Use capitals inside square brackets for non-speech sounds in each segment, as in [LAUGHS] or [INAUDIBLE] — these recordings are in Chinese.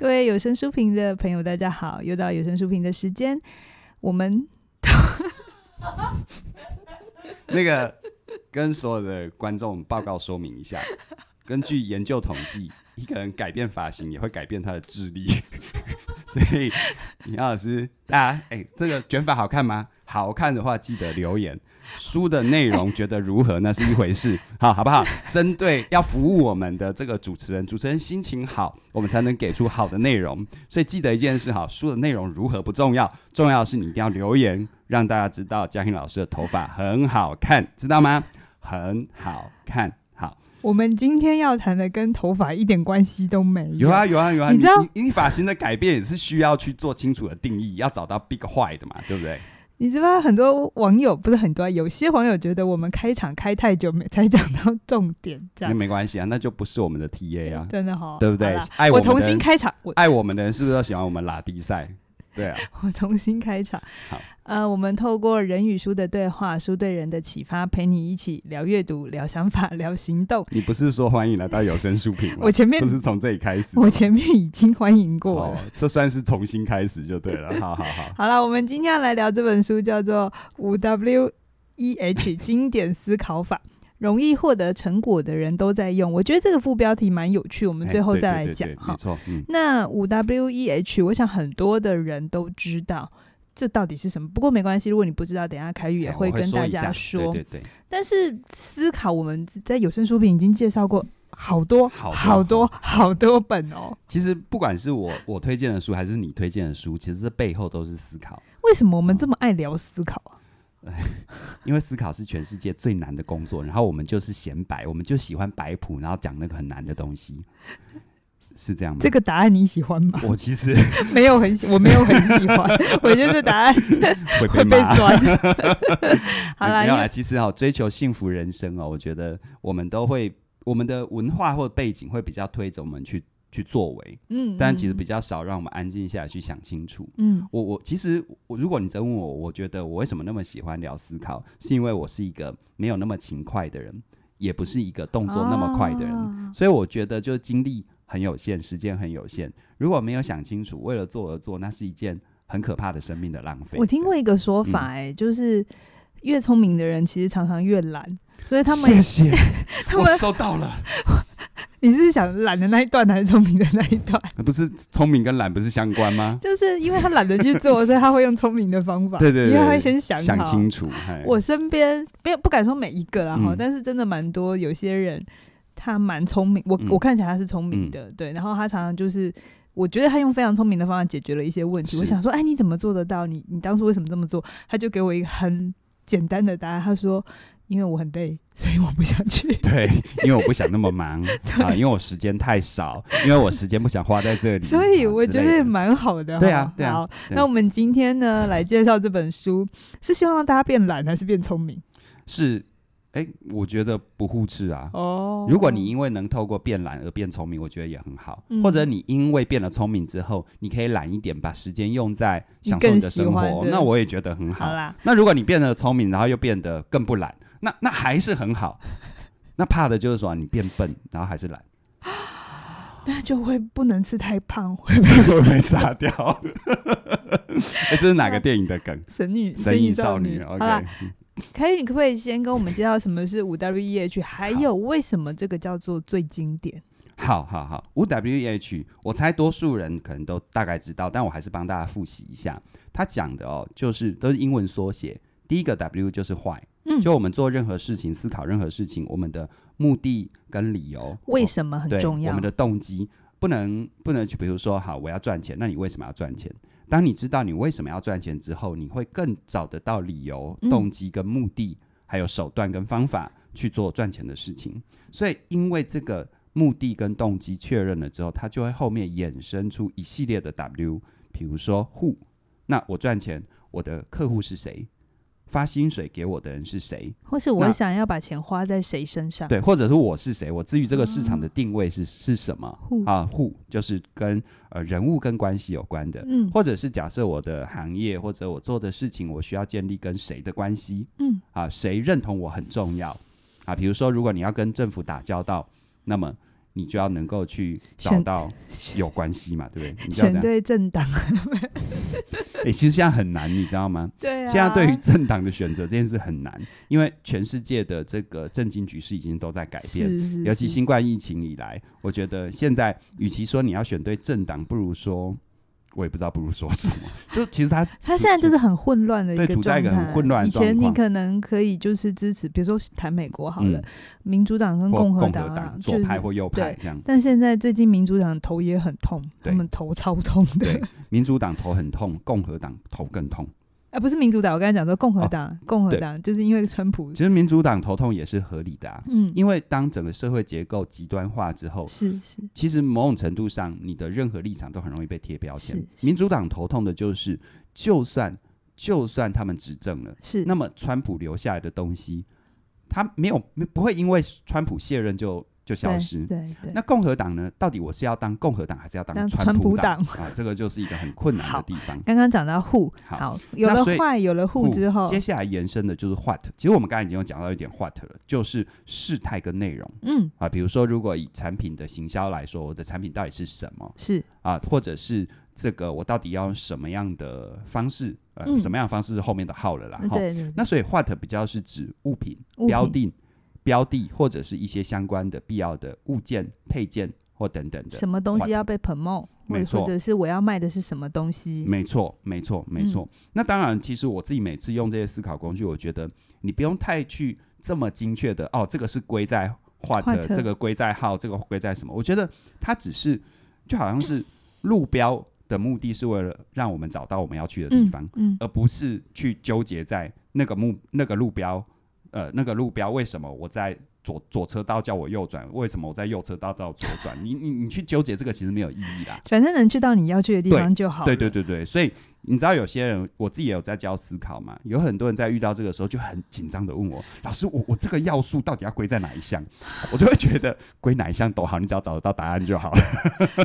各位有声书评的朋友，大家好！又到有声书评的时间，我们 [LAUGHS] 那个跟所有的观众报告说明一下，[LAUGHS] 根据研究统计，一个人改变发型也会改变他的智力，[LAUGHS] 所以李老师，大家哎，这个卷发好看吗？好看的话，记得留言。书的内容觉得如何？那是一回事，好，好不好？针对要服务我们的这个主持人，主持人心情好，我们才能给出好的内容。所以记得一件事，哈，书的内容如何不重要，重要的是你一定要留言，让大家知道嘉欣老师的头发很好看，知道吗？很好看。好，我们今天要谈的跟头发一点关系都没有。有啊，有啊，有啊。你知道，你你发型的改变也是需要去做清楚的定义，要找到 big 坏的嘛，对不对？你知道很多网友不是很多，有些网友觉得我们开场开太久没才讲到重点，这样那没关系啊，那就不是我们的 TA 啊，真的哦，对不对？爱我，我重新开场，爱我们的人是不是都喜欢我们拉低赛？对啊，[LAUGHS] 我重新开场。好，呃，我们透过人与书的对话，书对人的启发，陪你一起聊阅读、聊想法、聊行动。你不是说欢迎来到有声书评吗？[LAUGHS] 我前面不是从这里开始，我前面已经欢迎过了，这算是重新开始就对了。好 [LAUGHS] 好好，好了，我们今天要来聊这本书，叫做《五 W E H 经典思考法》。容易获得成果的人都在用，我觉得这个副标题蛮有趣，我们最后再来讲哈。没错，嗯。那五 W E H，我想很多的人都知道这到底是什么。不过没关系，如果你不知道，等一下凯宇也会跟大家说。说对对对。但是思考，我们在有声书评已经介绍过好多好多好多好多本哦。其实不管是我我推荐的书，还是你推荐的书，其实这背后都是思考。为什么我们这么爱聊思考啊？[LAUGHS] 因为思考是全世界最难的工作，然后我们就是显摆，我们就喜欢摆谱，然后讲那个很难的东西，是这样吗？这个答案你喜欢吗？我其实 [LAUGHS] 没有很喜，我没有很喜欢，[LAUGHS] 我觉得答案会被，酸。好啦，没有啦，其实哈，追求幸福人生哦，我觉得我们都会，我们的文化或背景会比较推着我们去。去作为，嗯，但其实比较少让我们安静下来去想清楚，嗯，我我其实我如果你在问我，我觉得我为什么那么喜欢聊思考，是因为我是一个没有那么勤快的人，也不是一个动作那么快的人，啊、所以我觉得就是精力很有限，时间很有限，如果没有想清楚，为了做而做，那是一件很可怕的生命的浪费。我听过一个说法、欸，哎、嗯，就是越聪明的人其实常常越懒，所以他们谢谢，[LAUGHS] 他们我收到了。你是想懒的那一段，还是聪明的那一段？[LAUGHS] 不是聪明跟懒不是相关吗？[LAUGHS] 就是因为他懒得去做，所以他会用聪明的方法。对对对，因为他会先想想清楚。我身边没有不敢说每一个啦哈，嗯、但是真的蛮多，有些人他蛮聪明，我、嗯、我看起来他是聪明的，嗯、对。然后他常常就是，我觉得他用非常聪明的方法解决了一些问题。我想说，哎，你怎么做得到？你你当初为什么这么做？他就给我一个很简单的答案，他说。因为我很累，所以我不想去。[LAUGHS] 对，因为我不想那么忙 [LAUGHS] 啊，因为我时间太少，因为我时间不想花在这里。所以我觉得蛮好的。对啊，对啊。好，那我们今天呢，来介绍这本书，是希望让大家变懒还是变聪明？是，哎，我觉得不互斥啊。哦。如果你因为能透过变懒而变聪明，我觉得也很好。嗯、或者你因为变了聪明之后，你可以懒一点，把时间用在享受你的生活，那我也觉得很好。好啦。那如果你变得聪明，然后又变得更不懒。那那还是很好，那怕的就是说你变笨，然后还是懒，那就会不能吃太胖，会不会被杀掉。哎、欸，这是哪个电影的梗？神女，神隐少女。OK，凯宇，你可不可以先跟我们介绍什么是五 W E H，还有为什么这个叫做最经典？好好好，五 W E H，我猜多数人可能都大概知道，但我还是帮大家复习一下。他讲的哦，就是都是英文缩写，第一个 W 就是 Why。嗯，就我们做任何事情，思考任何事情，我们的目的跟理由为什么很重要？我们的动机不能不能去，比如说，好，我要赚钱，那你为什么要赚钱？当你知道你为什么要赚钱之后，你会更找得到理由、动机跟目的，嗯、还有手段跟方法去做赚钱的事情。所以，因为这个目的跟动机确认了之后，它就会后面衍生出一系列的 W，比如说 Who，那我赚钱，我的客户是谁？发薪水给我的人是谁？或是我想要把钱花在谁身上？对，或者是我是谁？我至于这个市场的定位是、嗯、是什么啊，Who 就是跟呃人物跟关系有关的。嗯，或者是假设我的行业或者我做的事情，我需要建立跟谁的关系？嗯，啊，谁认同我很重要？啊，比如说如果你要跟政府打交道，那么你就要能够去找到有关系嘛，对不对？你就要选对政党。哎、欸，其实现在很难，你知道吗？对啊。现在对于政党的选择这件事很难，因为全世界的这个政经局势已经都在改变，是是是，尤其新冠疫情以来，我觉得现在与其说你要选对政党，不如说。我也不知道不如说什么，[LAUGHS] 就其实他是 [LAUGHS] 他现在就是很混乱的一个状态。对，处在一个很混乱。以前你可能可以就是支持，比如说谈美国好了，嗯、民主党跟共和党、啊、左派或右派这样。但现在最近民主党头也很痛，他们头超痛的。对，民主党头很痛，共和党头更痛。哎、啊，不是民主党，我刚才讲说共和党，哦、共和党就是因为川普。其实民主党头痛也是合理的啊，嗯，因为当整个社会结构极端化之后，是是，其实某种程度上，你的任何立场都很容易被贴标签。民主党头痛的就是，就算就算他们执政了，是，那么川普留下来的东西，他没有不会因为川普卸任就。就消失。对对，对。那共和党呢？到底我是要当共和党，还是要当川普党啊？这个就是一个很困难的地方。刚刚讲到 who，好，好，有了 why，有了 who 之后，接下来延伸的就是 what。其实我们刚才已经有讲到一点 what 了，就是事态跟内容。嗯啊，比如说，如果以产品的行销来说，我的产品到底是什么？是啊，或者是这个我到底要用什么样的方式？呃，嗯、什么样的方式是后面的 how 了啦？对，对对。那所以 what 比较是指物品，物品标定。标的或者是一些相关的必要的物件、配件或等等的，什么东西要被 promote，没错，或者是我要卖的是什么东西？没错，没错，没错。嗯、那当然，其实我自己每次用这些思考工具，我觉得你不用太去这么精确的哦，这个是归在 what，这个归在 how，这个归在什么？我觉得它只是就好像是路标的目的是为了让我们找到我们要去的地方，嗯嗯、而不是去纠结在那个目那个路标。呃，那个路标为什么我在左左车道叫我右转？为什么我在右车道叫左转？你你你去纠结这个其实没有意义啦。反正能去到你要去的地方就好。对对对对，所以。你知道有些人，我自己也有在教思考嘛？有很多人在遇到这个时候就很紧张的问我：“老师，我我这个要素到底要归在哪一项？”我就会觉得归哪一项都好，你只要找得到答案就好了。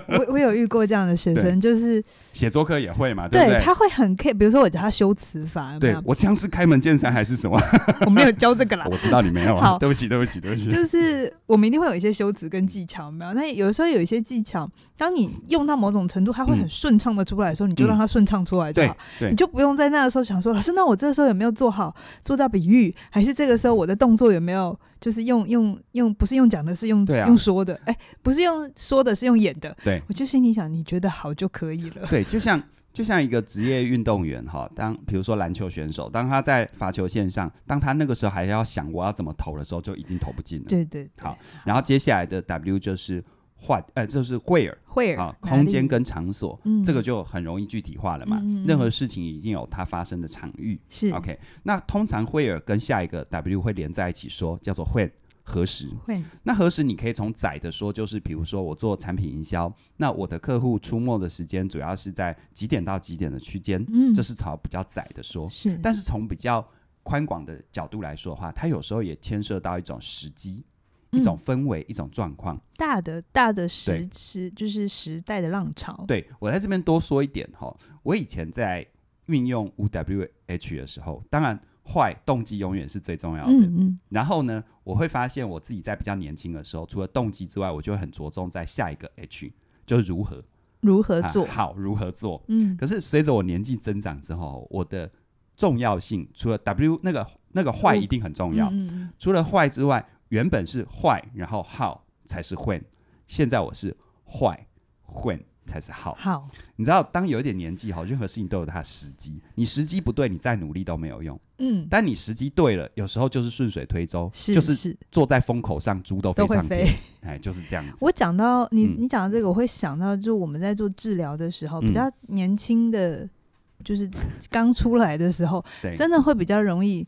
[LAUGHS] 我我有遇过这样的学生，就是写作课也会嘛，对不对？他会很 care，比如说我教他修辞法，有有？对，我这样是开门见山还是什么？[LAUGHS] 我没有教这个啦。我知道你没有。好，对不起，对不起，对不起。就是我们一定会有一些修辞跟技巧，没有？那有的时候有一些技巧，当你用到某种程度，它会很顺畅的出来的时候，你就让它顺畅出来就好。对，你就。就不用在那个时候想说，老师，那我这个时候有没有做好做到比喻？还是这个时候我的动作有没有就是用用用不是用讲的，是用、啊、用说的？哎、欸，不是用说的，是用演的。对，我就心里想，你觉得好就可以了。对，就像就像一个职业运动员哈，当比如说篮球选手，当他在罚球线上，当他那个时候还要想我要怎么投的时候，就已经投不进了。对，对对。好，然后接下来的 W 就是。换，呃，就是 where，where 啊，空间跟场所，这个就很容易具体化了嘛。嗯、任何事情一定有它发生的场域。是 OK，那通常 where 跟下一个 W 会连在一起说，叫做 when，何时？when。那核实你可以从窄的说，就是比如说我做产品营销，那我的客户出没的时间主要是在几点到几点的区间，嗯，这是朝比较窄的说。是，但是从比较宽广的角度来说的话，它有时候也牵涉到一种时机。一种氛围，嗯、一种状况，大的大的时时就是时代的浪潮。对，我在这边多说一点哈，我以前在运用五 W H 的时候，当然坏动机永远是最重要的。嗯嗯。然后呢，我会发现我自己在比较年轻的时候，除了动机之外，我就会很着重在下一个 H，就是如何如何做、啊、好，如何做。嗯。可是随着我年纪增长之后，我的重要性除了 W 那个那个坏一定很重要，嗯嗯、除了坏之外。原本是坏，然后 how 才是 when，现在我是坏，when 才是 how。好，你知道，当有一点年纪哈，任何事情都有它的时机。你时机不对，你再努力都没有用。嗯，但你时机对了，有时候就是顺水推舟，是就是坐在风口上，猪都飞上天。哎，就是这样子。我讲到你，你讲到这个，我会想到，就我们在做治疗的时候，嗯、比较年轻的，就是刚出来的时候，[LAUGHS] 真的会比较容易。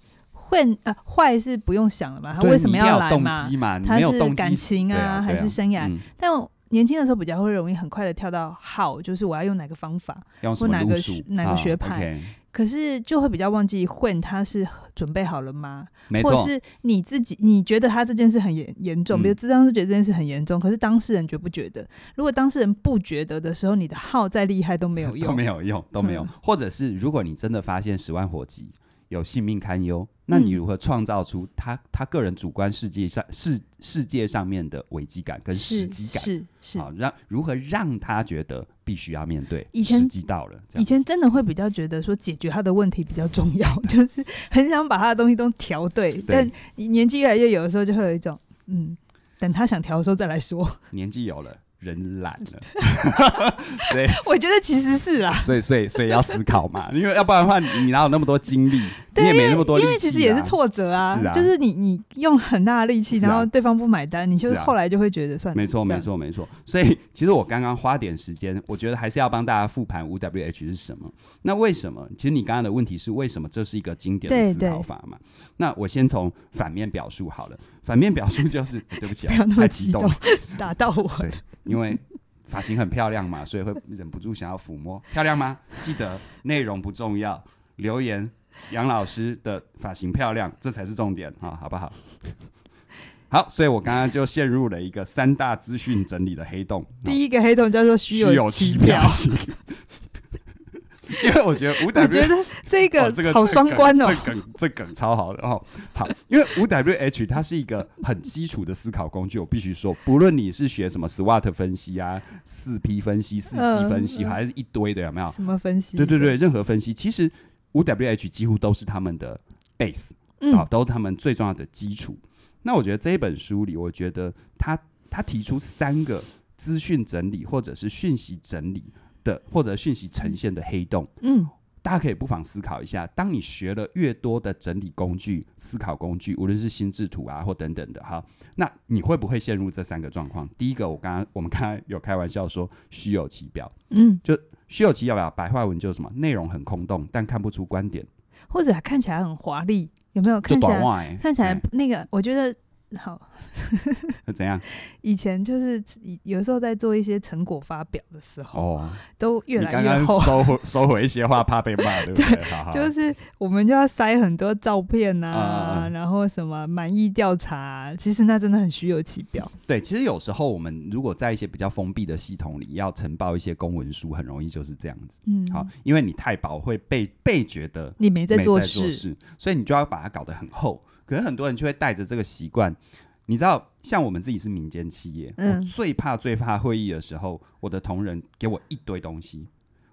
会呃坏是不用想了嘛？他为什么要来嘛？嘛他是感情啊，啊还是生涯？嗯、但年轻的时候比较会容易很快的跳到 how，就是我要用哪个方法，或哪个哪个学派。Okay、可是就会比较忘记 when 他是准备好了吗？没错。或者是你自己你觉得他这件事很严严重，比如智商是觉得这件事很严重，可是当事人觉不觉得？如果当事人不觉得的时候，你的 how 再厉害都没有用，[LAUGHS] 都没有用，都没有。嗯、或者是如果你真的发现十万火急。有性命堪忧，那你如何创造出他他个人主观世界上世世界上面的危机感跟时机感？是是，好让如何让他觉得必须要面对？以前时机到了，以前真的会比较觉得说解决他的问题比较重要，[LAUGHS] 就是很想把他的东西都调对。对但年纪越来越有的时候，就会有一种嗯，等他想调的时候再来说。年纪有了。人懒了，[LAUGHS] 所以我觉得其实是啦，所以所以所以要思考嘛，[LAUGHS] 因为要不然的话，你哪有那么多精力？你也没那么多力气啊。因为其实也是挫折啊，是啊，就是你你用很大的力气，然后对方不买单，你就后来就会觉得算了。没错没错没错。所以其实我刚刚花点时间，我觉得还是要帮大家复盘五 W H 是什么。那为什么？其实你刚刚的问题是为什么这是一个经典的思考法嘛？那我先从反面表述好了。反面表述就是，对不起啊，[LAUGHS] 太激动，[LAUGHS] 打到我。对。因为发型很漂亮嘛，所以会忍不住想要抚摸。漂亮吗？[LAUGHS] 记得内容不重要，留言杨老师的发型漂亮，这才是重点啊，好不好？好，所以我刚刚就陷入了一个三大资讯整理的黑洞。第一个黑洞叫做虚有其表。[LAUGHS] 因为我觉得五 W，我觉得这个、哦、这个好双关哦，这梗这梗超好的哦。好，因为五 W H 它是一个很基础的思考工具，我必须说，不论你是学什么 SWOT 分析啊、四 P 分析、四 C 分析，嗯、还是一堆的，有没有？什么分析？对对对，任何分析，其实五 W H 几乎都是他们的 base，啊、哦，都是他们最重要的基础。嗯、那我觉得这一本书里，我觉得他他提出三个资讯整理或者是讯息整理。的或者讯息呈现的黑洞，嗯，大家可以不妨思考一下，当你学了越多的整理工具、思考工具，无论是心智图啊或等等的哈，那你会不会陷入这三个状况？第一个，我刚刚我们刚才有开玩笑说虚有其表，嗯，就虚有其表，白话文就是什么？内容很空洞，但看不出观点，或者看起来很华丽，有没有？看起来、欸、看起来那个，我觉得。好，[LAUGHS] 那怎样？以前就是有时候在做一些成果发表的时候，哦，都越来越厚。收回收回一些话，怕被骂，对不对？对好好就是我们就要塞很多照片啊，嗯、然后什么满意调查、啊，其实那真的很虚有其表。对，其实有时候我们如果在一些比较封闭的系统里，要呈报一些公文书，很容易就是这样子。嗯，好，因为你太薄会被被觉得你没在做事，事，所以你就要把它搞得很厚。可是很多人就会带着这个习惯，你知道，像我们自己是民间企业，嗯、我最怕最怕会议的时候，我的同仁给我一堆东西。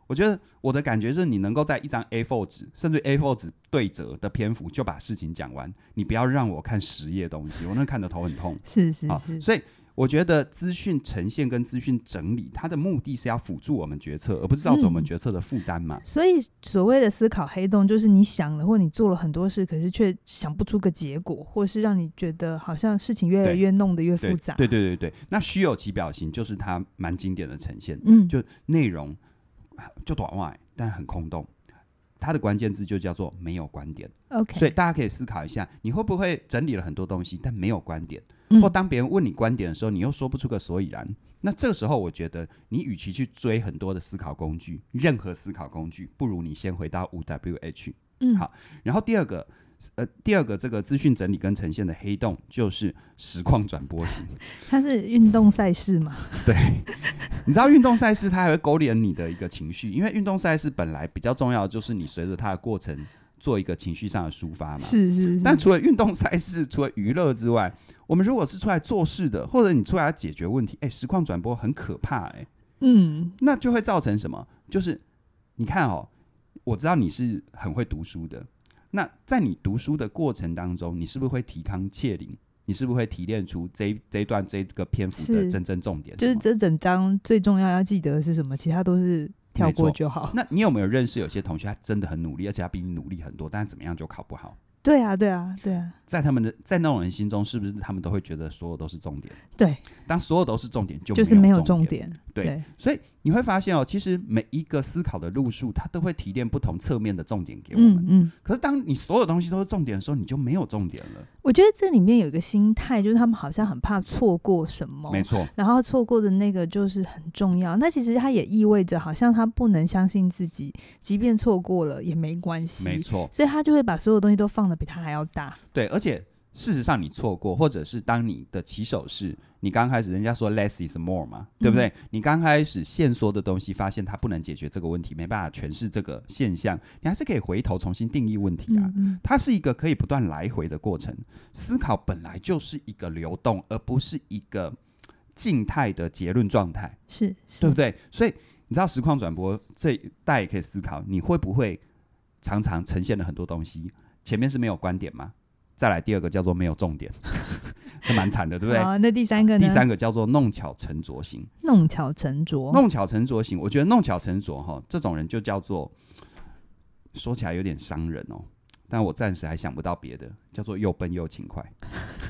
我觉得我的感觉是你能够在一张 A4 纸，甚至 A4 纸对折的篇幅就把事情讲完，你不要让我看十页东西，我那看得头很痛。是是是，所以。我觉得资讯呈现跟资讯整理，它的目的是要辅助我们决策，而不是造成我们决策的负担嘛。嗯。所以所谓的思考黑洞，就是你想了或你做了很多事，可是却想不出个结果，或是让你觉得好像事情越来越弄得越复杂。对对对对对，那虚有其表型就是它蛮经典的呈现。嗯，就内容就短外，但很空洞。它的关键字就叫做没有观点。OK，所以大家可以思考一下，你会不会整理了很多东西，但没有观点？或当别人问你观点的时候，你又说不出个所以然。那这个时候，我觉得你与其去追很多的思考工具，任何思考工具，不如你先回到五 W H。嗯，好。然后第二个，呃，第二个这个资讯整理跟呈现的黑洞，就是实况转播型。[LAUGHS] 它是运动赛事吗？对，[LAUGHS] 你知道运动赛事它还会勾连你的一个情绪，因为运动赛事本来比较重要就是你随着它的过程。做一个情绪上的抒发嘛，是是是。但除了运动赛事，除了娱乐之外，我们如果是出来做事的，或者你出来解决问题，哎、欸，实况转播很可怕、欸，哎，嗯，那就会造成什么？就是你看哦，我知道你是很会读书的，那在你读书的过程当中，你是不是会提纲挈领？你是不是会提炼出这一这一段这个篇幅的真正重点？就是这整章最重要要记得的是什么？其他都是。跳过就好。那你有没有认识有些同学，他真的很努力，而且他比你努力很多，但是怎么样就考不好？对啊，对啊，对啊。在他们的在那种人心中，是不是他们都会觉得所有都是重点？对。当所有都是重点，就就是没有重点。对。对所以你会发现哦，其实每一个思考的路数，它都会提炼不同侧面的重点给我们。嗯。嗯，可是当你所有东西都是重点的时候，你就没有重点了。我觉得这里面有一个心态，就是他们好像很怕错过什么。没错。然后错过的那个就是很重要。那其实它也意味着，好像他不能相信自己，即便错过了也没关系。没错。所以他就会把所有东西都放的比他还要大。对，而且事实上你错过，或者是当你的起手式。你刚开始人家说 less is more 嘛，对不对？嗯、你刚开始限缩的东西，发现它不能解决这个问题，没办法诠释这个现象，你还是可以回头重新定义问题啊。它是一个可以不断来回的过程。思考本来就是一个流动，而不是一个静态的结论状态，是，是对不对？所以你知道实况转播这大家也可以思考，你会不会常常呈现了很多东西，前面是没有观点吗？再来第二个叫做没有重点。是蛮惨的，对不对？好，那第三个呢？第三个叫做弄巧成拙型。弄巧成拙，弄巧成拙型。我觉得弄巧成拙哈，这种人就叫做说起来有点伤人哦。但我暂时还想不到别的，叫做又笨又勤快。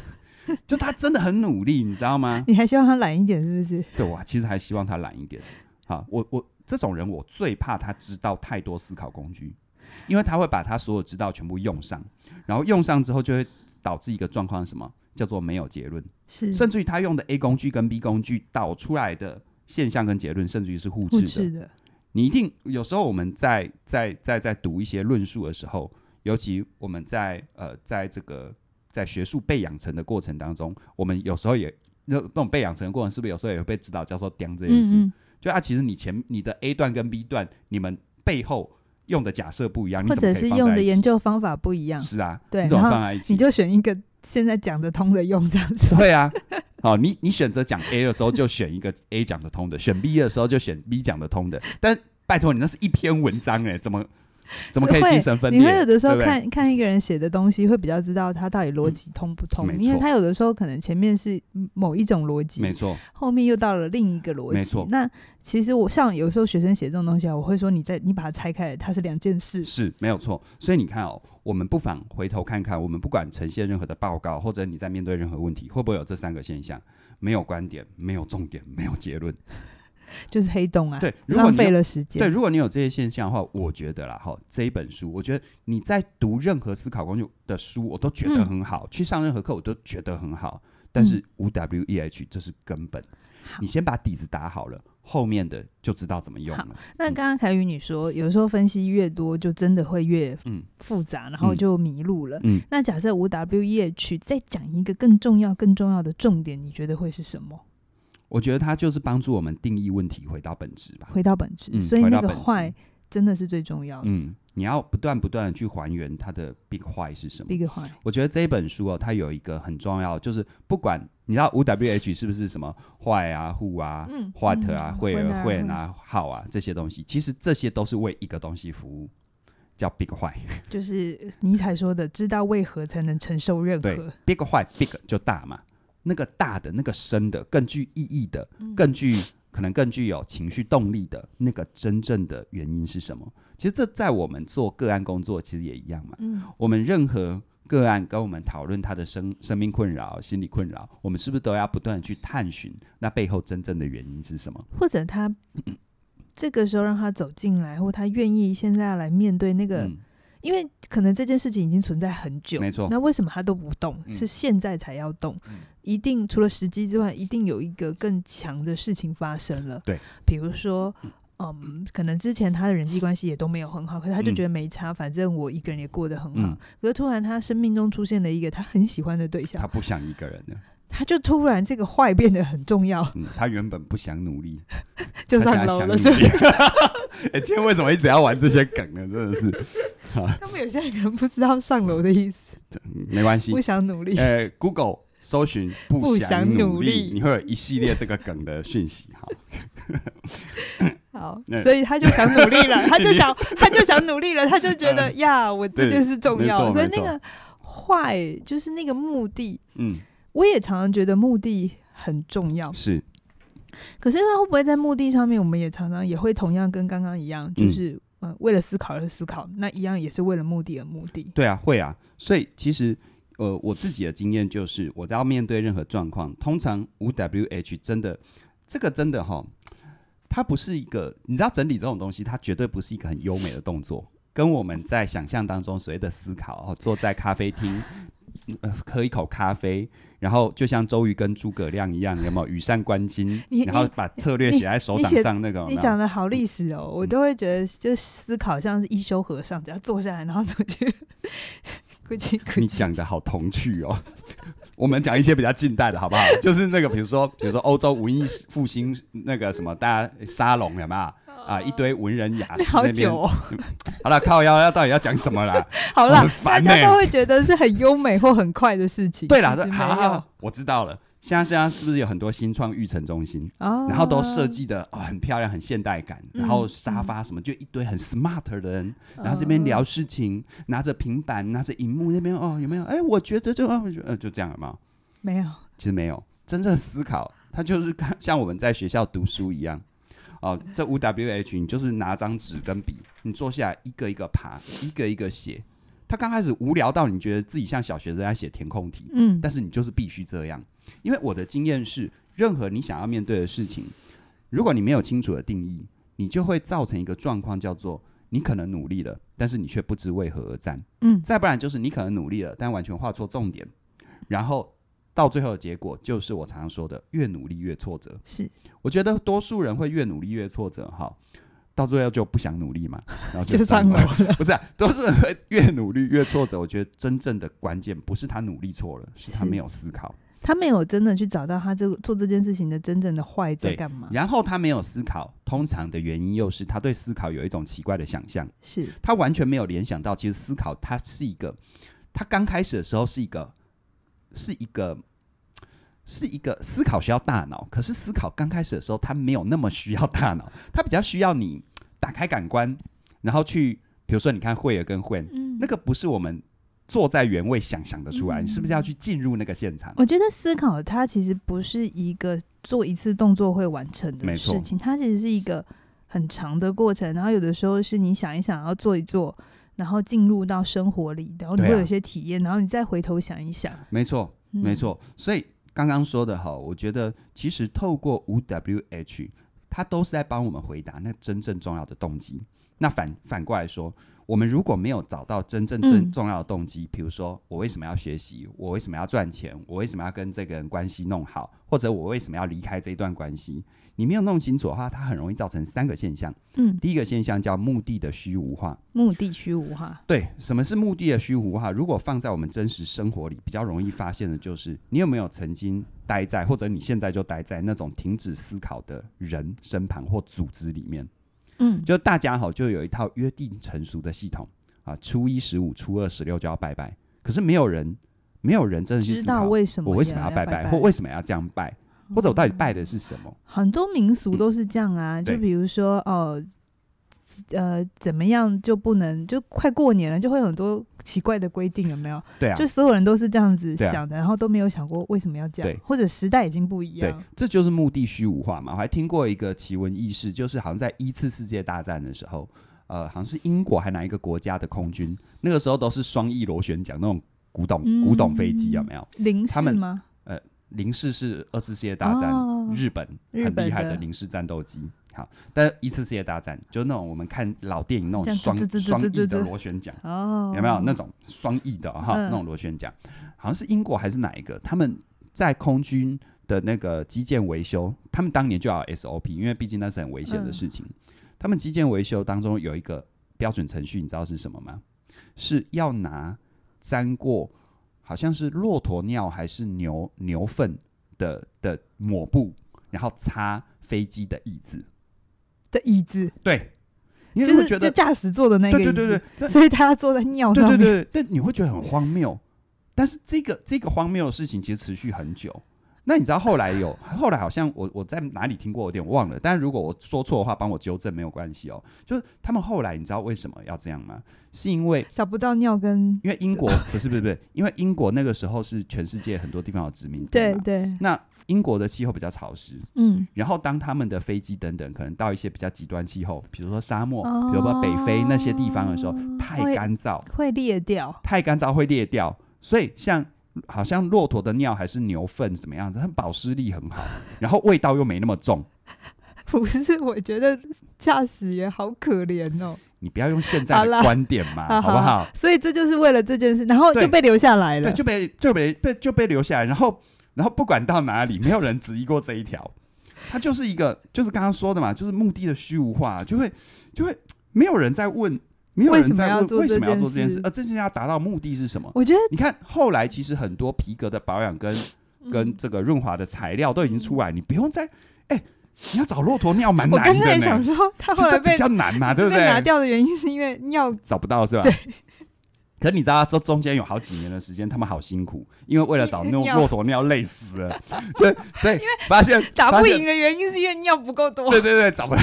[LAUGHS] 就他真的很努力，你知道吗？你还希望他懒一点，是不是？对，我其实还希望他懒一点。好，我我这种人，我最怕他知道太多思考工具，因为他会把他所有知道全部用上，然后用上之后就会导致一个状况是什么？叫做没有结论，是甚至于他用的 A 工具跟 B 工具导出来的现象跟结论，甚至于是互斥的。你一定有时候我们在在在在读一些论述的时候，尤其我们在呃在这个在学术被养成的过程当中，我们有时候也那那种被养成的过程，是不是有时候也会被指导教授讲这件事？嗯嗯就啊，其实你前你的 A 段跟 B 段，你们背后用的假设不一样，或者是用的研究方法不一样，是啊，对，你怎么放在一起？你就选一个。现在讲得通的用这样子，对啊，好，你你选择讲 A 的时候就选一个 A 讲得通的，选 B 的时候就选 B 讲得通的。但拜托你，那是一篇文章哎、怎么？[LAUGHS] 怎么可以精神分裂？你会有的时候看看一个人写的东西，会比较知道他到底逻辑通不通。嗯、因为他有的时候可能前面是某一种逻辑，没错，后面又到了另一个逻辑，没错。那其实我像有时候学生写这种东西啊，我会说你在你把它拆开，它是两件事，是没有错。所以你看哦，我们不妨回头看看，我们不管呈现任何的报告，或者你在面对任何问题，会不会有这三个现象？没有观点，没有重点，没有结论。就是黑洞啊！对，浪费了时间。对，如果你有这些现象的话，我觉得啦，哈，这一本书，我觉得你在读任何思考工具的书，我都觉得很好；嗯、去上任何课，我都觉得很好。但是无 W E H 这是根本，嗯、你先把底子打好了，后面的就知道怎么用了。那刚刚凯宇你说，有时候分析越多，就真的会越复杂，嗯、然后就迷路了。嗯，那假设无 W E H 再讲一个更重要、更重要的重点，你觉得会是什么？我觉得它就是帮助我们定义问题，回到本质吧。回到本质，嗯、所以那个坏真的是最重要的。嗯，你要不断不断的去还原它的 big 坏是什么？big 坏。我觉得这一本书哦，它有一个很重要，就是不管你知道 WH 是不是什么坏啊、who 啊、嗯、what 啊、where、when 啊、how 啊这些东西，其实这些都是为一个东西服务，叫 big 坏。[LAUGHS] 就是尼采说的，知道为何才能承受任何。对，big 坏，big 就大嘛。那个大的、那个深的、更具意义的、更具可能更具有情绪动力的那个真正的原因是什么？其实这在我们做个案工作其实也一样嘛。嗯，我们任何个案跟我们讨论他的生生命困扰、心理困扰，我们是不是都要不断的去探寻那背后真正的原因是什么？或者他这个时候让他走进来，或他愿意现在要来面对那个。嗯因为可能这件事情已经存在很久，没错。那为什么他都不动？嗯、是现在才要动？嗯、一定除了时机之外，一定有一个更强的事情发生了。对，比如说，嗯，可能之前他的人际关系也都没有很好，可是他就觉得没差，嗯、反正我一个人也过得很好。嗯、可是突然他生命中出现了一个他很喜欢的对象，他不想一个人了。他就突然这个坏变得很重要。嗯，他原本不想努力，[LAUGHS] 就算 low 了，是不是？[LAUGHS] 哎，今天为什么一直要玩这些梗呢？真的是，[LAUGHS] 他们有些人不知道上楼的意思。没关系，不想努力。呃，Google 搜寻不想努力，你会有一系列这个梗的讯息。好，好，所以他就想努力了，他就想，他就想努力了，他就觉得呀，我这件事重要。所以那个坏就是那个目的，嗯。我也常常觉得目的很重要，是。可是他会不会在目的上面，我们也常常也会同样跟刚刚一样，就是嗯、呃，为了思考而思考，那一样也是为了目的而目的。对啊，会啊。所以其实呃，我自己的经验就是，我要面对任何状况，通常五 WH 真的这个真的哈，它不是一个，你知道整理这种东西，它绝对不是一个很优美的动作，跟我们在想象当中所谓的思考，坐在咖啡厅。呃，喝一口咖啡，然后就像周瑜跟诸葛亮一样，有没有羽扇纶巾？[LAUGHS] 然后把策略写在手掌上那个。你讲的好历史哦，我都会觉得就思考像是一休和尚，只要坐下来，然后走去。你讲的好童趣哦。[LAUGHS] 我们讲一些比较近代的好不好？就是那个，比如说，比如说欧洲文艺复兴那个什么，大家沙龙有没有？啊，一堆文人雅士 [LAUGHS] 那边。好，哦、[LAUGHS] 好了，靠腰要到底要讲什么啦？[LAUGHS] 好了啦，大家都会觉得是很优美或很快的事情。对啦，好，好，好，我知道了。现在现在是不是有很多新创育成中心？哦、然后都设计的哦很漂亮，很现代感。然后沙发什么，就一堆很 smart 的人，嗯、然后这边聊事情，拿着平板，拿着荧幕那边哦有没有？哎，我觉得就哦，呃，就这样了吗？没有，其实没有。真正思考，他就是像我们在学校读书一样。哦，这五 W H，你就是拿张纸跟笔，你坐下来一个一个爬，一个一个写。他刚开始无聊到你觉得自己像小学生在写填空题，嗯，但是你就是必须这样，因为我的经验是，任何你想要面对的事情，如果你没有清楚的定义，你就会造成一个状况，叫做你可能努力了，但是你却不知为何而战，嗯，再不然就是你可能努力了，但完全画错重点，然后。到最后的结果就是我常常说的，越努力越挫折。是，我觉得多数人会越努力越挫折，哈，到最后就不想努力嘛，然后就上了。[LAUGHS] 不是啊，多数人会越努力越挫折。我觉得真正的关键不是他努力错了，是他没有思考，他没有真的去找到他这个做这件事情的真正的坏在干嘛。然后他没有思考，通常的原因又是他对思考有一种奇怪的想象，是他完全没有联想到，其实思考它是一个，他刚开始的时候是一个。是一个，是一个思考需要大脑，可是思考刚开始的时候，它没有那么需要大脑，[LAUGHS] 它比较需要你打开感官，然后去，比如说你看惠儿跟惠，嗯，那个不是我们坐在原位想想得出来，嗯，你是不是要去进入那个现场？我觉得思考它其实不是一个做一次动作会完成的事情，它其实是一个很长的过程，然后有的时候是你想一想要做一做。然后进入到生活里，然后你会有一些体验，啊、然后你再回头想一想。没错，没错。嗯、所以刚刚说的哈，我觉得其实透过五 W H，它都是在帮我们回答那真正重要的动机。那反反过来说，我们如果没有找到真正真重要的动机，比、嗯、如说我为什么要学习，我为什么要赚钱，我为什么要跟这个人关系弄好，或者我为什么要离开这一段关系。你没有弄清楚的话，它很容易造成三个现象。嗯，第一个现象叫目的的虚无化。目的虚无化。对，什么是目的的虚无化？如果放在我们真实生活里，比较容易发现的就是，你有没有曾经待在，或者你现在就待在那种停止思考的人身旁或组织里面？嗯，就大家好，就有一套约定成熟的系统啊，初一十五、初二十六就要拜拜。可是没有人，没有人真的去知道为什么我为什么要拜拜，或为什么要这样拜。或者我到底拜的是什么？很多民俗都是这样啊，嗯、就比如说哦，呃，怎么样就不能就快过年了，就会有很多奇怪的规定，有没有？对啊，就所有人都是这样子想的，啊、然后都没有想过为什么要这样，或者时代已经不一样。对，这就是目的虚无化嘛。我还听过一个奇闻异事，就是好像在一次世界大战的时候，呃，好像是英国还哪一个国家的空军，那个时候都是双翼螺旋桨那种古董、嗯、古董飞机，有没有？零式吗？他们零式是二次世界大战、哦、日本很厉害的零式战斗机，好，但一次世界大战就那种我们看老电影那种双双翼的螺旋桨，哦，有没有那种双翼的哈、嗯、那种螺旋桨？好像是英国还是哪一个？他们在空军的那个基建维修，他们当年就要 SOP，因为毕竟那是很危险的事情。嗯、他们基建维修当中有一个标准程序，你知道是什么吗？是要拿沾过。好像是骆驼尿还是牛牛粪的的抹布，然后擦飞机的椅子的椅子，对，你会觉得就驾驶座的那个，对对对对，所以他坐在尿上面，对对对，但你会觉得很荒谬，但是这个这个荒谬的事情其实持续很久。那你知道后来有后来好像我我在哪里听过，有点忘了。但是如果我说错的话，帮我纠正没有关系哦。就是他们后来你知道为什么要这样吗？是因为找不到尿跟因为英国不是不是不是，因为英国那个时候是全世界很多地方有殖民地嘛。对对。那英国的气候比较潮湿，嗯。然后当他们的飞机等等可能到一些比较极端气候，比如说沙漠，哦、比如说北非那些地方的时候，太干燥会裂掉，太干燥会裂掉。所以像。好像骆驼的尿还是牛粪怎么样子？它保湿力很好，然后味道又没那么重。[LAUGHS] 不是，我觉得驾驶员好可怜哦。你不要用现在的观点嘛，好，好不好？所以这就是为了这件事，然后就被留下来了。对，就被就被被就被留下来，然后然后不管到哪里，没有人质疑过这一条。它就是一个，就是刚刚说的嘛，就是目的的虚无化，就会就会没有人在问没有人在问为什么要做这件事，而这件要达到目的是什么？我觉得你看后来其实很多皮革的保养跟、嗯、跟这个润滑的材料都已经出来，你不用再哎。你要找骆驼尿蛮难的，我刚才想说，他后来被比较难嘛，对不对？被拿掉的原因是因为尿 [LAUGHS] 找不到，是吧？对。可是你知道，这中间有好几年的时间，他们好辛苦，因为为了找那种骆驼尿，累死了。[LAUGHS] 对，所以 [LAUGHS] 发现打不赢的原因是因为尿不够多。对对对，找不到。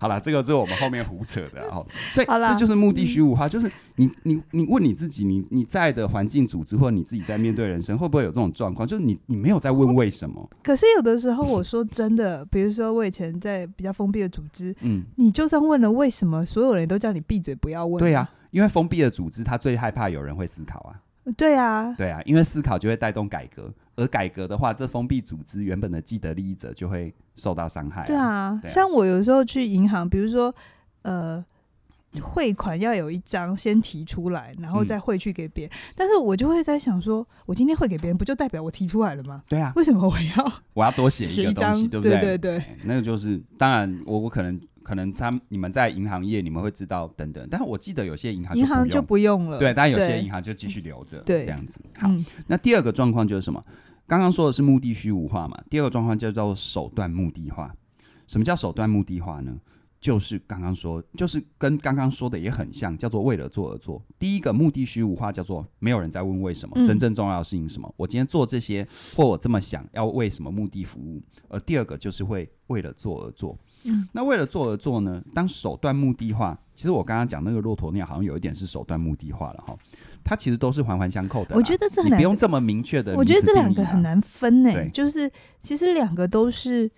好了，这个是我们后面胡扯的，然后，所以这就是目的虚无化，就是你你你问你自己，你你在的环境组织或者你自己在面对人生，会不会有这种状况？就是你你没有在问为什么？可是有的时候，我说真的，比如说我以前在比较封闭的组织，嗯，你就算问了为什么，所有人都叫你闭嘴，不要问。对呀，因为封闭的组织，他最害怕有人会思考啊。对啊，对啊，因为思考就会带动改革，而改革的话，这封闭组织原本的既得利益者就会受到伤害啊。对啊，对啊，像我有时候去银行，比如说，呃，汇款要有一张先提出来，然后再汇去给别人，嗯，但是我就会在想说，我今天汇给别人，不就代表我提出来了吗？对啊，为什么我要我要多写一个东西，对不对？对对对，那个就是，当然我我可能。可能他你们在银行业，你们会知道等等，但是我记得有些银行银行就不用了，对，但有些银行就继续留着，对，这样子。好，嗯、那第二个状况就是什么？刚刚说的是目的虚无化嘛，第二个状况就叫做手段目的化。什么叫手段目的化呢？就是刚刚说，就是跟刚刚说的也很像，叫做为了做而做。第一个目的虚无化叫做没有人在问为什么，嗯、真正重要的事情是什么？我今天做这些，或我这么想要为什么目的服务？而第二个就是会为了做而做。嗯，那为了做而做呢？当手段目的化，其实我刚刚讲那个骆驼尿好像有一点是手段目的化了哈。它其实都是环环相扣的。我觉得这你不用这么明确的。我觉得这两个很难分呢，就是其实两个都是。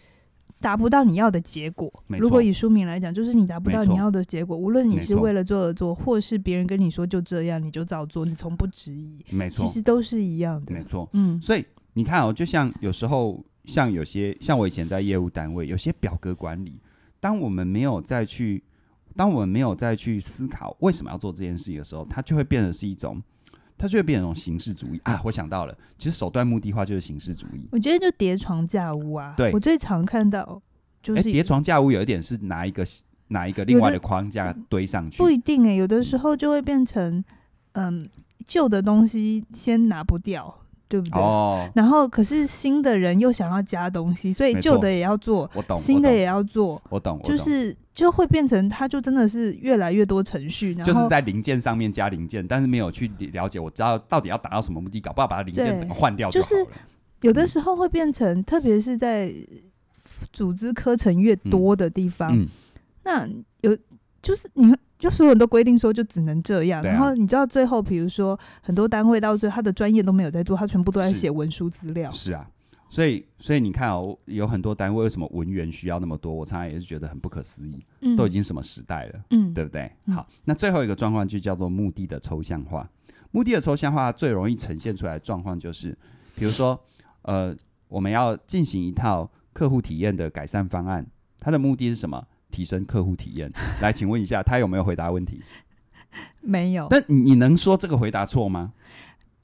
达不到你要的结果。如果以书名来讲，就是你达不到你要的结果。无论你是为了做而做，或是别人跟你说就这样，你就照做，你从不质疑。没错，其实都是一样的。没错，嗯。所以你看哦，就像有时候，像有些像我以前在业务单位，有些表格管理，当我们没有再去，当我们没有再去思考为什么要做这件事情的时候，它就会变成是一种。它就会变成一种形式主义啊！我想到了，其实手段目的化就是形式主义。我觉得就叠床架屋啊，对，我最常看到就是叠床架屋，有一点是拿一个拿一个另外的框架堆上去，不一定诶、欸，有的时候就会变成嗯，旧的东西先拿不掉。对不对？哦，然后可是新的人又想要加东西，所以旧的也要做，新的也要做，我懂，就是就会变成，它就真的是越来越多程序，然后就是在零件上面加零件，但是没有去了解，我知道到底要达到什么目的，搞不好把它零件整个换掉就是有的时候会变成，特别是在组织课程越多的地方，嗯，那有就是你会。就所有人都规定说就只能这样，啊、然后你知道最后，比如说很多单位到最后他的专业都没有在做，他全部都在写文书资料。是啊，所以所以你看哦，有很多单位为什么文员需要那么多？我常常也是觉得很不可思议。嗯，都已经什么时代了，嗯，对不对？好，那最后一个状况就叫做目的的抽象化。目的的抽象化最容易呈现出来的状况就是，比如说呃，我们要进行一套客户体验的改善方案，它的目的是什么？提升客户体验。[LAUGHS] 来，请问一下，他有没有回答问题？没有。但你你能说这个回答错吗？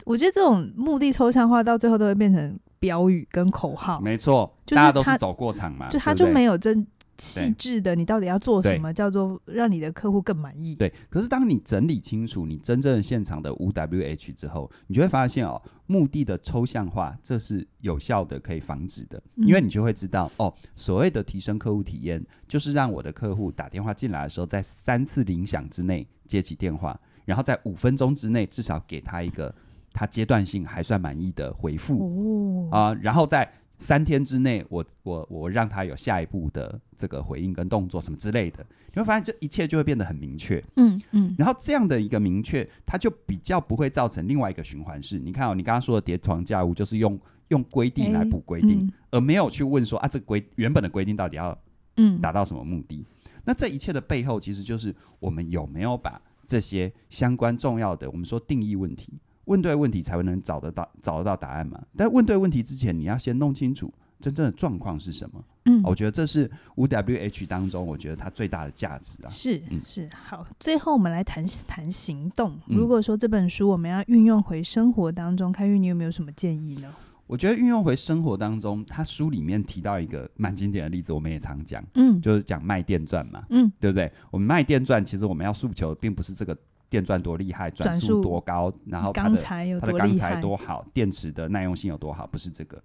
我觉得这种目的抽象化到最后都会变成标语跟口号。没错，大家都是走过场嘛，就他就没有真。细致的，你到底要做什么？叫做让你的客户更满意。对，可是当你整理清楚你真正现场的五 W H 之后，你就会发现哦，目的的抽象化，这是有效的，可以防止的。因为你就会知道哦，所谓的提升客户体验，就是让我的客户打电话进来的时候，在三次铃响之内接起电话，然后在五分钟之内至少给他一个他阶段性还算满意的回复。哦啊，然后在。三天之内，我我我让他有下一步的这个回应跟动作什么之类的，你会发现这一切就会变得很明确。嗯嗯。然后这样的一个明确，它就比较不会造成另外一个循环式。你看哦，你刚刚说的叠床架屋，就是用用规定来补规定，欸嗯、而没有去问说啊，这规原本的规定到底要嗯达到什么目的？嗯、那这一切的背后，其实就是我们有没有把这些相关重要的，我们说定义问题。问对问题才会能找得到找得到答案嘛？但问对问题之前，你要先弄清楚真正的状况是什么。嗯，我觉得这是五 W H 当中，我觉得它最大的价值啊。是，嗯、是。好，最后我们来谈谈行动。如果说这本书我们要运用回生活当中，开玉，你有没有什么建议呢？我觉得运用回生活当中，他书里面提到一个蛮经典的例子，我们也常讲，嗯，就是讲卖电钻嘛，嗯，对不对？我们卖电钻，其实我们要诉求并不是这个电钻多厉害，转速多高，然后它的它的钢材多好，电池的耐用性有多好，不是这个。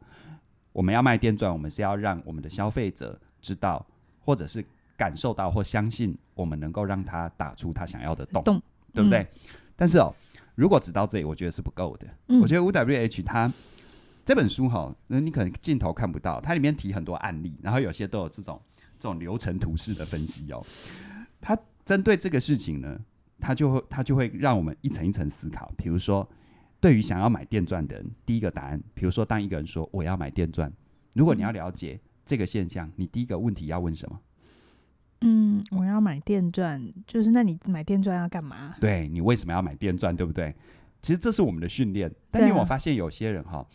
我们要卖电钻，我们是要让我们的消费者知道，或者是感受到或相信，我们能够让他打出他想要的洞，洞对不对？嗯、但是哦，如果只到这里，我觉得是不够的。嗯、我觉得 5W H 它这本书哈、哦，那你可能镜头看不到，它里面提很多案例，然后有些都有这种这种流程图式的分析哦。它针对这个事情呢，它就会它就会让我们一层一层思考，比如说。对于想要买电钻的人，第一个答案，比如说，当一个人说我要买电钻，如果你要了解这个现象，你第一个问题要问什么？嗯，我要买电钻，就是那你买电钻要干嘛？对，你为什么要买电钻，对不对？其实这是我们的训练，但你有没有发现有些人哈，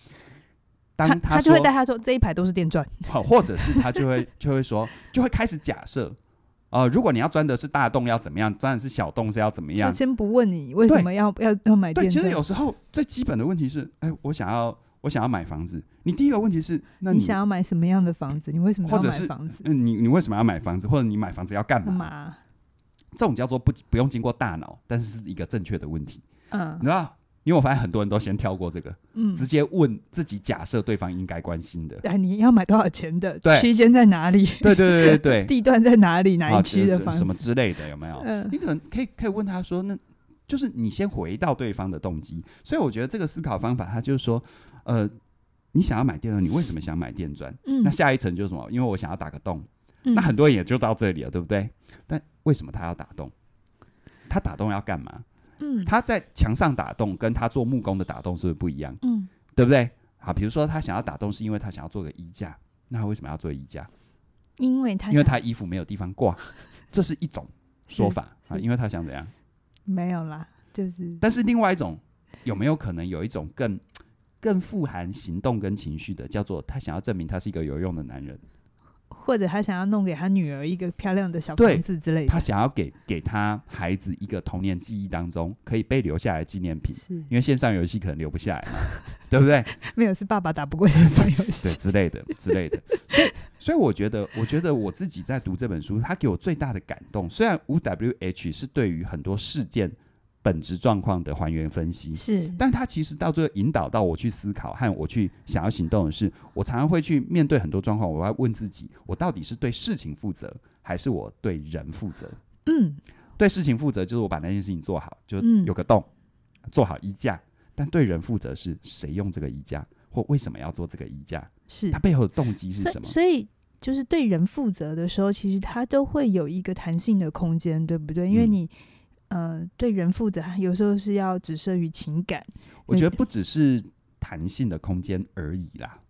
当他他，他就会带他说这一排都是电钻，好，[LAUGHS] 或者是他就会就会说，就会开始假设。呃，如果你要钻的是大洞，要怎么样？钻的是小洞，是要怎么样？先不问你为什么要要要买。对，其实有时候最基本的问题是，哎、欸，我想要我想要买房子。你第一个问题是，那你，你想要买什么样的房子？你为什么要买房子？嗯，你你为什么要买房子？或者你买房子要干嘛？嘛这种叫做不不用经过大脑，但是是一个正确的问题。嗯，你知道？因为我发现很多人都先跳过这个，嗯，直接问自己假设对方应该关心的。哎，你要买多少钱的？对，区间在哪里？对对对对对，[LAUGHS] 地段在哪里？哪一区的房子？什么之类的有没有？嗯，你可能可以可以问他说，那就是你先回到对方的动机。所以我觉得这个思考方法，他就是说，呃，你想要买电钻，你为什么想买电钻？嗯，那下一层就是什么？因为我想要打个洞。嗯，那很多人也就到这里了，对不对？但为什么他要打洞？他打洞要干嘛？嗯，他在墙上打洞，跟他做木工的打洞是不是不一样？嗯，对不对？好，比如说他想要打洞，是因为他想要做个衣架，那他为什么要做衣架？因为他因为他衣服没有地方挂，[LAUGHS] 这是一种说法啊。因为他想怎样？没有啦，就是。但是另外一种，有没有可能有一种更更富含行动跟情绪的，叫做他想要证明他是一个有用的男人？或者他想要弄给他女儿一个漂亮的小房子之类的，他想要给给他孩子一个童年记忆当中可以被留下来的纪念品，因为线上游戏可能留不下来嘛，[LAUGHS] 对不对？[LAUGHS] 没有，是爸爸打不过线上 [LAUGHS] 游戏，对之类的之类的。所以，所以我觉得，我觉得我自己在读这本书，他给我最大的感动，虽然五 W H 是对于很多事件。本质状况的还原分析是，但他其实到最后引导到我去思考和我去想要行动的是，我常常会去面对很多状况，我要问自己，我到底是对事情负责，还是我对人负责？嗯，对事情负责就是我把那件事情做好，就有个洞，嗯、做好衣架。但对人负责是谁用这个衣架，或为什么要做这个衣架？是，它背后的动机是什么？所以就是对人负责的时候，其实它都会有一个弹性的空间，对不对？因为你。嗯呃，对人负责，有时候是要只设于情感。我觉得不只是弹性的空间而已啦。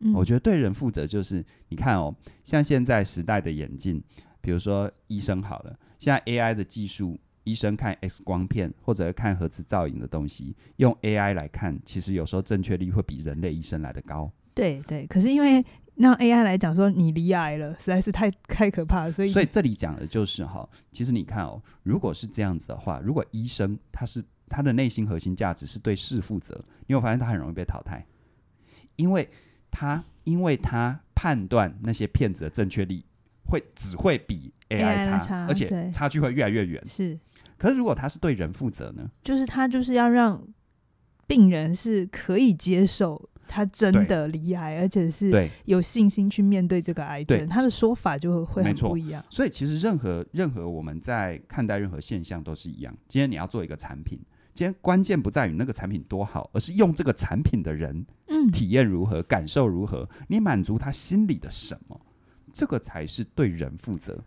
嗯，我觉得对人负责就是，你看哦，像现在时代的眼镜，比如说医生好了，现在 AI 的技术，医生看 X 光片或者看核磁造影的东西，用 AI 来看，其实有时候正确率会比人类医生来的高。对对，可是因为。让 AI 来讲说你离癌了，实在是太太可怕了，所以所以这里讲的就是哈，其实你看哦，如果是这样子的话，如果医生他是他的内心核心价值是对事负责，你会发现他很容易被淘汰，因为他因为他判断那些骗子的正确率会只会比 AI 差，差而且差距会越来越远。是，可是如果他是对人负责呢？就是他就是要让病人是可以接受。他真的离癌，而且是有信心去面对这个癌症，他的说法就会很不一样。所以其实任何任何我们在看待任何现象都是一样。今天你要做一个产品，今天关键不在于那个产品多好，而是用这个产品的人，嗯，体验如何，感受如何，你满足他心里的什么，这个才是对人负责。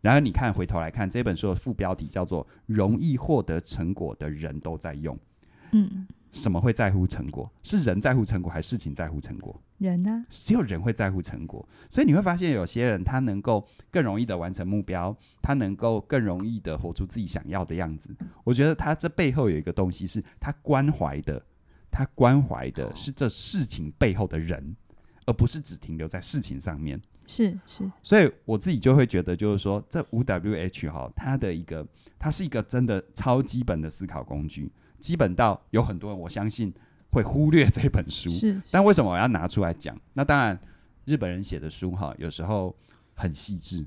然而你看回头来看这本书的副标题叫做“容易获得成果的人都在用”，嗯。什么会在乎成果？是人在乎成果，还是事情在乎成果？人呢、啊？只有人会在乎成果，所以你会发现有些人他能够更容易的完成目标，他能够更容易的活出自己想要的样子。我觉得他这背后有一个东西，是他关怀的，他关怀的是这事情背后的人，而不是只停留在事情上面。是是，所以我自己就会觉得，就是说这五 W H 哈，它的一个，它是一个真的超基本的思考工具。基本到有很多人，我相信会忽略这本书。是，但为什么我要拿出来讲？那当然，日本人写的书哈，有时候很细致，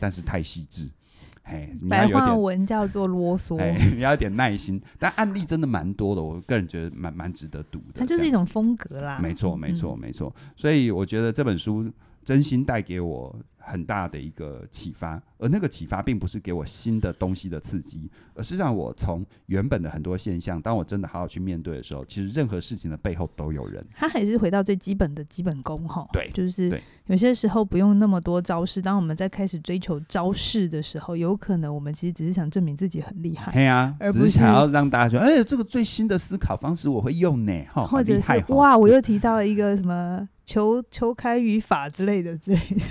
但是太细致。[LAUGHS] 哎，白话文叫做啰嗦，[LAUGHS] 你要有点耐心。但案例真的蛮多的，我个人觉得蛮蛮值得读的。它就是一种风格啦，没错，没错，没错。所以我觉得这本书真心带给我很大的一个启发，而那个启发并不是给我新的东西的刺激，而是让我从原本的很多现象，当我真的好好去面对的时候，其实任何事情的背后都有人。他还是回到最基本的基本功哈，对，就是有些时候不用那么多招式。当我们在开始追求招式的时候，有可能我们其实只是想证明自己很厉害，对啊，而不是，是想要让大家说，哎，这个最新的思考方式我会用呢，哈，或者是哇，我又提到了一个什么求求开语法之类的之类的。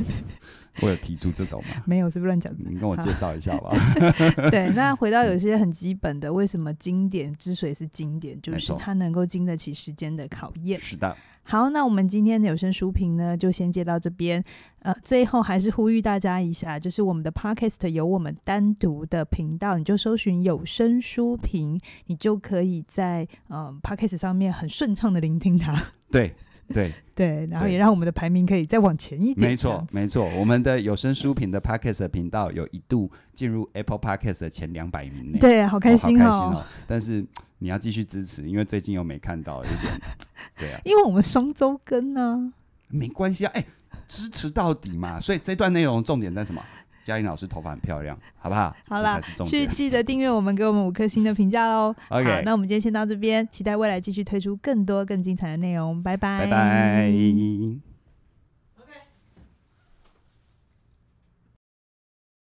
我有提出这种吗？没有，是不是乱讲？你跟我介绍一下吧。[LAUGHS] 对，那回到有些很基本的，为什么经典之所以是经典，就是它能够经得起时间的考验。是的。好，那我们今天的有声书评呢，就先接到这边。呃，最后还是呼吁大家一下，就是我们的 Podcast 有我们单独的频道，你就搜寻有声书评，你就可以在呃 Podcast 上面很顺畅的聆听它。[LAUGHS] 对。对 [LAUGHS] 对，然后也让我们的排名可以再往前一点。没错，没错，我们的有声书评的 Podcast 频道有一度进入 Apple Podcast 的前两百名内。对，好开心哦，哦，好开心哦！但是你要继续支持，因为最近又没看到，有点 [LAUGHS] 对啊。因为我们双周更呢，没关系啊，哎，支持到底嘛。所以这段内容重点在什么？嘉玲老师头发很漂亮，好不好？好啦，去记得订阅我们，给我们五颗星的评价喽。[LAUGHS] OK，好，那我们今天先到这边，期待未来继续推出更多更精彩的内容。拜拜，拜拜。